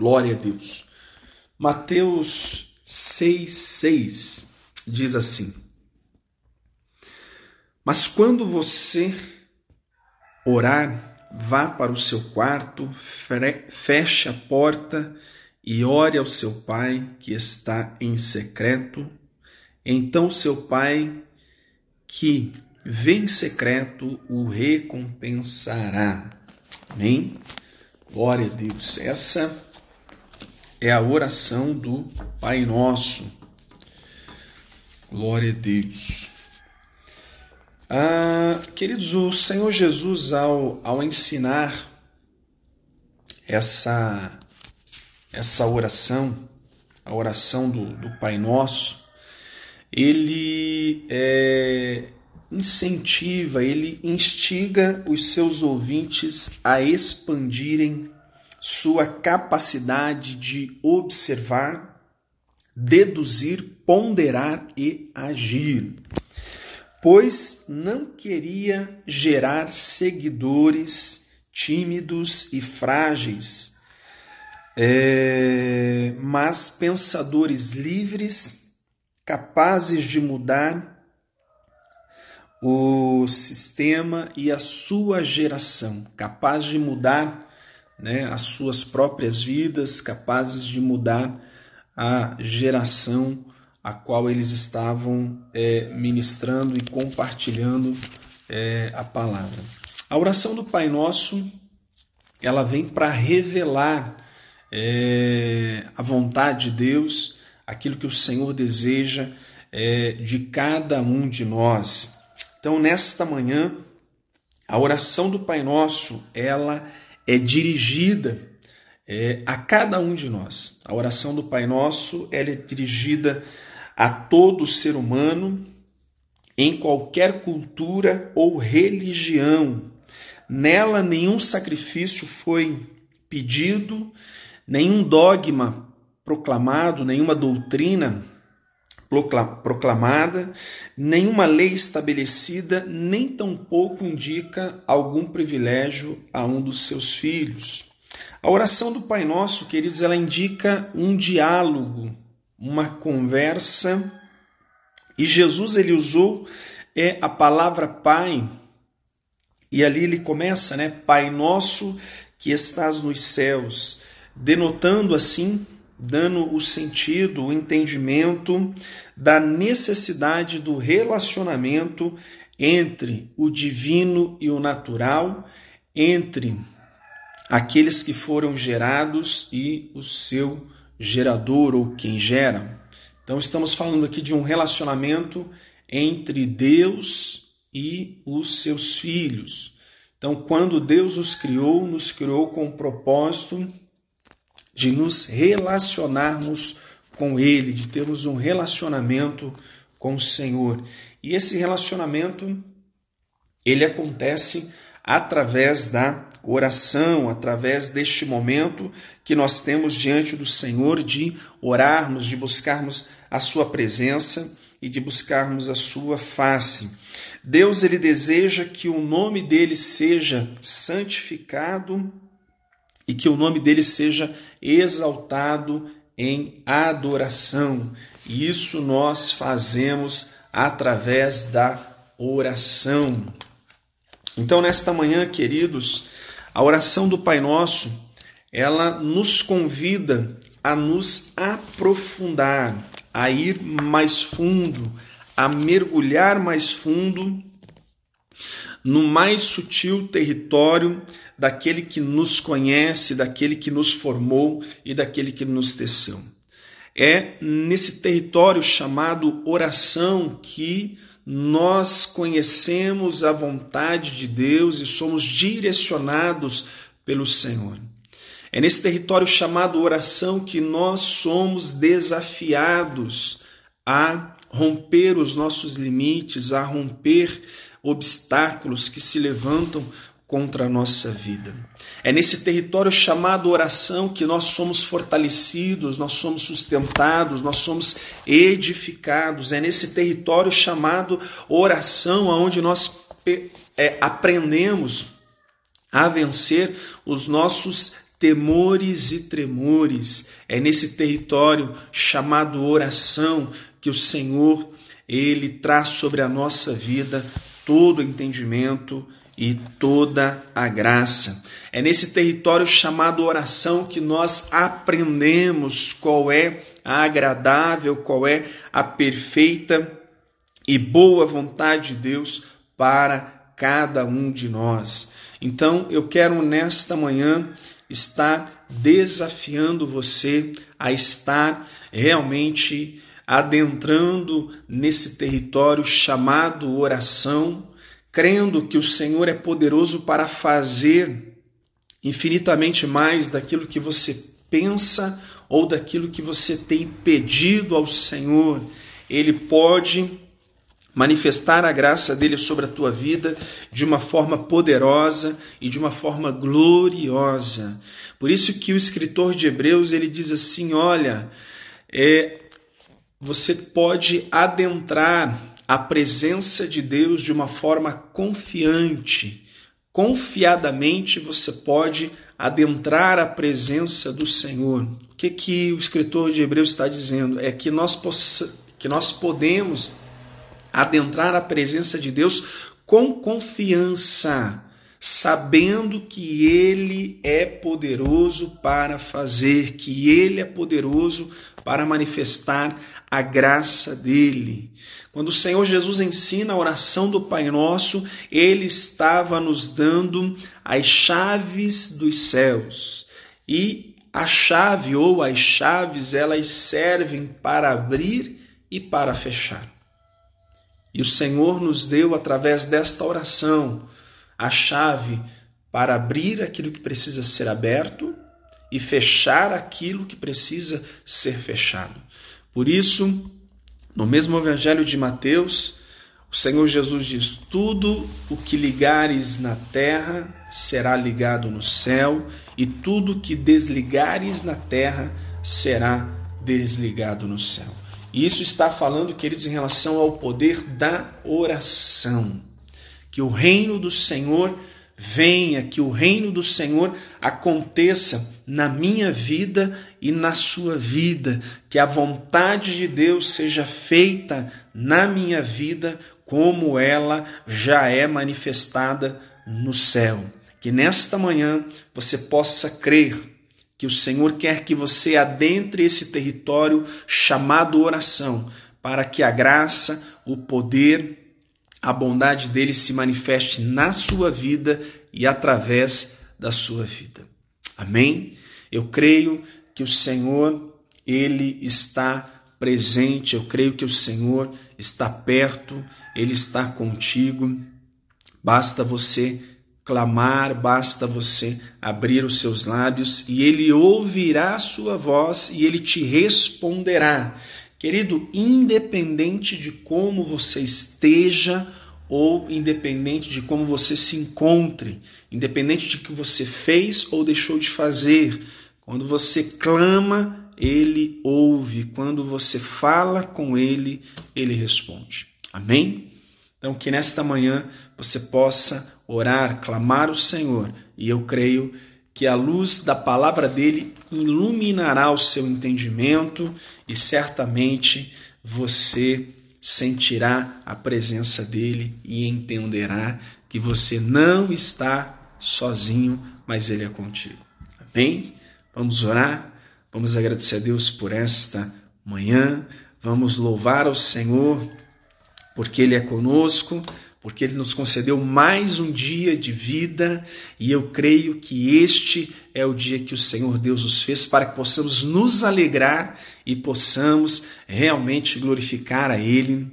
Glória a Deus. Mateus 6,6 diz assim: Mas quando você orar, vá para o seu quarto, feche a porta e ore ao seu pai que está em secreto. Então seu pai que vê em secreto o recompensará. Amém? Glória a Deus. Essa é a oração do Pai Nosso. Glória a Deus. Ah, queridos, o Senhor Jesus, ao, ao ensinar essa, essa oração, a oração do, do Pai Nosso, ele é, incentiva, ele instiga os seus ouvintes a expandirem sua capacidade de observar, deduzir, ponderar e agir, pois não queria gerar seguidores tímidos e frágeis, é, mas pensadores livres, capazes de mudar o sistema e a sua geração, capaz de mudar né, as suas próprias vidas, capazes de mudar a geração a qual eles estavam é, ministrando e compartilhando é, a palavra. A oração do Pai Nosso ela vem para revelar é, a vontade de Deus, aquilo que o Senhor deseja é, de cada um de nós. Então, nesta manhã, a oração do Pai Nosso ela é dirigida é, a cada um de nós. A oração do Pai Nosso ela é dirigida a todo ser humano em qualquer cultura ou religião. Nela nenhum sacrifício foi pedido, nenhum dogma proclamado, nenhuma doutrina proclamada, nenhuma lei estabelecida, nem tampouco indica algum privilégio a um dos seus filhos. A oração do Pai Nosso, queridos, ela indica um diálogo, uma conversa, e Jesus ele usou é a palavra Pai, e ali ele começa, né? Pai Nosso que estás nos céus, denotando assim dando o sentido, o entendimento da necessidade do relacionamento entre o divino e o natural, entre aqueles que foram gerados e o seu gerador ou quem gera. Então, estamos falando aqui de um relacionamento entre Deus e os seus filhos. Então, quando Deus os criou, nos criou com o propósito de nos relacionarmos com Ele, de termos um relacionamento com o Senhor. E esse relacionamento ele acontece através da oração, através deste momento que nós temos diante do Senhor de orarmos, de buscarmos a sua presença e de buscarmos a sua face. Deus ele deseja que o nome dele seja santificado e que o nome dele seja exaltado em adoração. E isso nós fazemos através da oração. Então, nesta manhã, queridos, a oração do Pai Nosso, ela nos convida a nos aprofundar, a ir mais fundo, a mergulhar mais fundo no mais sutil território daquele que nos conhece, daquele que nos formou e daquele que nos teceu. É nesse território chamado oração que nós conhecemos a vontade de Deus e somos direcionados pelo Senhor. É nesse território chamado oração que nós somos desafiados a romper os nossos limites, a romper obstáculos que se levantam contra a nossa vida. É nesse território chamado oração que nós somos fortalecidos, nós somos sustentados, nós somos edificados. É nesse território chamado oração onde nós é, aprendemos a vencer os nossos temores e tremores. É nesse território chamado oração que o Senhor ele traz sobre a nossa vida todo entendimento e toda a graça. É nesse território chamado oração que nós aprendemos qual é a agradável, qual é a perfeita e boa vontade de Deus para cada um de nós. Então, eu quero nesta manhã estar desafiando você a estar realmente adentrando nesse território chamado oração, crendo que o Senhor é poderoso para fazer infinitamente mais daquilo que você pensa ou daquilo que você tem pedido ao Senhor. Ele pode manifestar a graça dele sobre a tua vida de uma forma poderosa e de uma forma gloriosa. Por isso que o escritor de Hebreus ele diz assim: olha, é, você pode adentrar a presença de Deus de uma forma confiante. Confiadamente você pode adentrar a presença do Senhor. O que que o escritor de Hebreus está dizendo? É que nós, possa, que nós podemos adentrar a presença de Deus com confiança, sabendo que Ele é poderoso para fazer, que Ele é poderoso para manifestar a graça dele. Quando o Senhor Jesus ensina a oração do Pai Nosso, ele estava nos dando as chaves dos céus. E a chave ou as chaves, elas servem para abrir e para fechar. E o Senhor nos deu, através desta oração, a chave para abrir aquilo que precisa ser aberto e fechar aquilo que precisa ser fechado. Por isso, no mesmo Evangelho de Mateus, o Senhor Jesus diz: Tudo o que ligares na terra será ligado no céu, e tudo que desligares na terra será desligado no céu. E isso está falando, queridos, em relação ao poder da oração. Que o reino do Senhor venha, que o reino do Senhor aconteça na minha vida e na sua vida, que a vontade de Deus seja feita na minha vida como ela já é manifestada no céu. Que nesta manhã você possa crer que o Senhor quer que você adentre esse território chamado oração, para que a graça, o poder, a bondade dele se manifeste na sua vida e através da sua vida. Amém? Eu creio que o Senhor, ele está presente, eu creio que o Senhor está perto, ele está contigo. Basta você clamar, basta você abrir os seus lábios e ele ouvirá a sua voz e ele te responderá. Querido, independente de como você esteja ou independente de como você se encontre, independente de que você fez ou deixou de fazer, quando você clama, ele ouve, quando você fala com ele, ele responde. Amém? Então, que nesta manhã você possa orar, clamar o Senhor, e eu creio que a luz da palavra dele iluminará o seu entendimento e certamente você sentirá a presença dele e entenderá que você não está sozinho, mas ele é contigo. Amém? Vamos orar? Vamos agradecer a Deus por esta manhã. Vamos louvar ao Senhor porque ele é conosco porque Ele nos concedeu mais um dia de vida e eu creio que este é o dia que o Senhor Deus nos fez para que possamos nos alegrar e possamos realmente glorificar a Ele